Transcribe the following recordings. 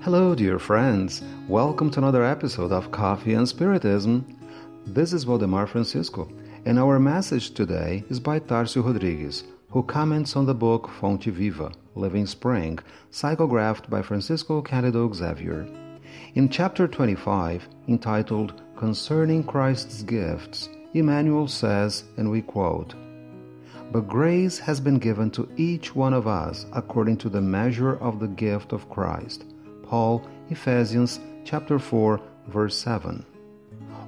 Hello, dear friends. Welcome to another episode of Coffee and Spiritism. This is Valdemar Francisco, and our message today is by Tarcio Rodrigues, who comments on the book Fonte Viva, Living Spring, psychographed by Francisco Candido Xavier. In chapter 25, entitled Concerning Christ's Gifts, Emmanuel says, and we quote, But grace has been given to each one of us according to the measure of the gift of Christ. Paul, Ephesians chapter 4, verse 7.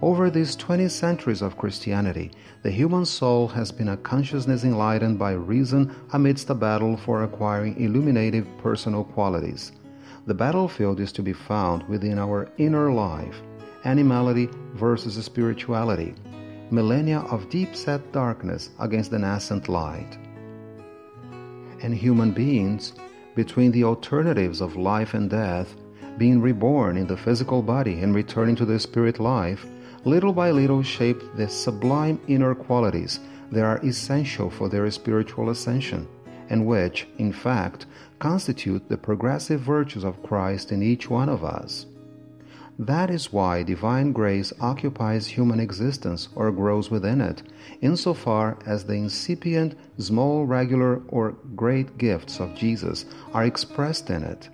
Over these 20 centuries of Christianity, the human soul has been a consciousness enlightened by reason amidst a battle for acquiring illuminative personal qualities. The battlefield is to be found within our inner life, animality versus spirituality, millennia of deep set darkness against the nascent light. And human beings between the alternatives of life and death, being reborn in the physical body and returning to the spirit life, little by little shape the sublime inner qualities that are essential for their spiritual ascension, and which, in fact, constitute the progressive virtues of Christ in each one of us. That is why divine grace occupies human existence or grows within it, insofar as the incipient, small, regular, or great gifts of Jesus are expressed in it.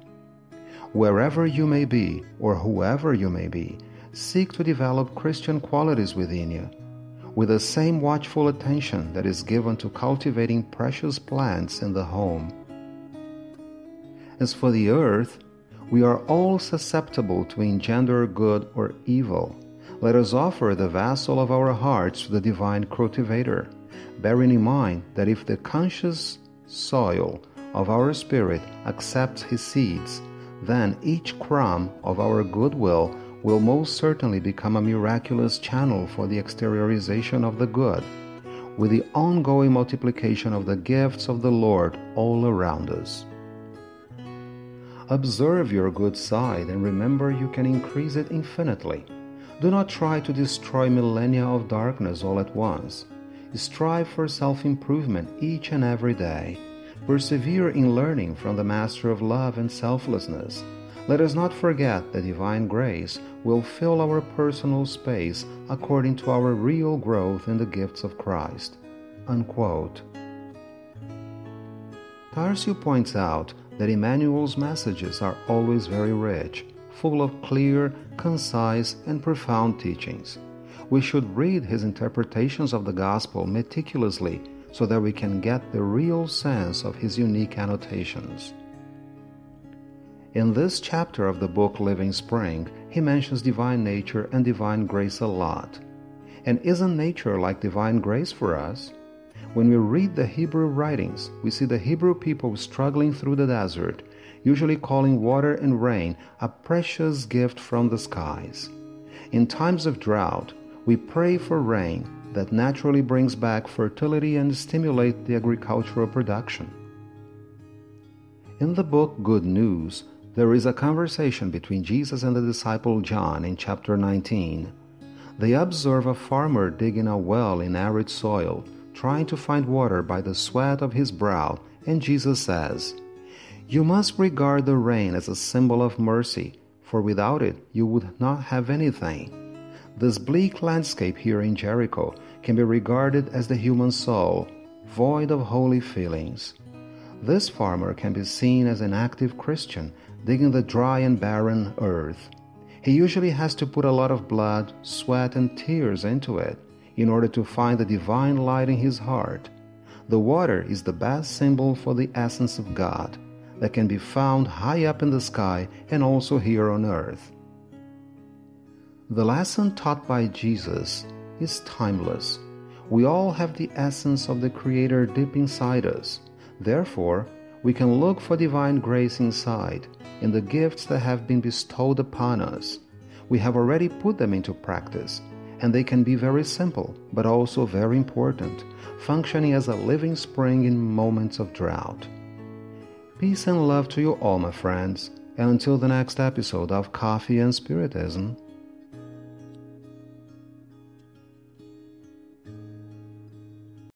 Wherever you may be, or whoever you may be, seek to develop Christian qualities within you, with the same watchful attention that is given to cultivating precious plants in the home. As for the earth, we are all susceptible to engender good or evil. Let us offer the vessel of our hearts to the divine cultivator, bearing in mind that if the conscious soil of our spirit accepts his seeds, then each crumb of our goodwill will most certainly become a miraculous channel for the exteriorization of the good, with the ongoing multiplication of the gifts of the Lord all around us. Observe your good side and remember you can increase it infinitely. Do not try to destroy millennia of darkness all at once. Strive for self improvement each and every day. Persevere in learning from the Master of love and selflessness. Let us not forget that divine grace will fill our personal space according to our real growth in the gifts of Christ. Unquote. Tarcio points out that Emmanuel's messages are always very rich, full of clear, concise, and profound teachings. We should read his interpretations of the Gospel meticulously so that we can get the real sense of his unique annotations. In this chapter of the book Living Spring, he mentions divine nature and divine grace a lot. And isn't nature like divine grace for us? When we read the Hebrew writings, we see the Hebrew people struggling through the desert, usually calling water and rain a precious gift from the skies. In times of drought, we pray for rain that naturally brings back fertility and stimulate the agricultural production. In the book Good News, there is a conversation between Jesus and the disciple John in chapter 19. They observe a farmer digging a well in arid soil trying to find water by the sweat of his brow, and Jesus says, You must regard the rain as a symbol of mercy, for without it you would not have anything. This bleak landscape here in Jericho can be regarded as the human soul, void of holy feelings. This farmer can be seen as an active Christian digging the dry and barren earth. He usually has to put a lot of blood, sweat, and tears into it in order to find the divine light in his heart. The water is the best symbol for the essence of God that can be found high up in the sky and also here on earth. The lesson taught by Jesus is timeless. We all have the essence of the Creator deep inside us. Therefore, we can look for divine grace inside, in the gifts that have been bestowed upon us. We have already put them into practice and they can be very simple, but also very important, functioning as a living spring in moments of drought. Peace and love to you all, my friends, and until the next episode of Coffee and Spiritism,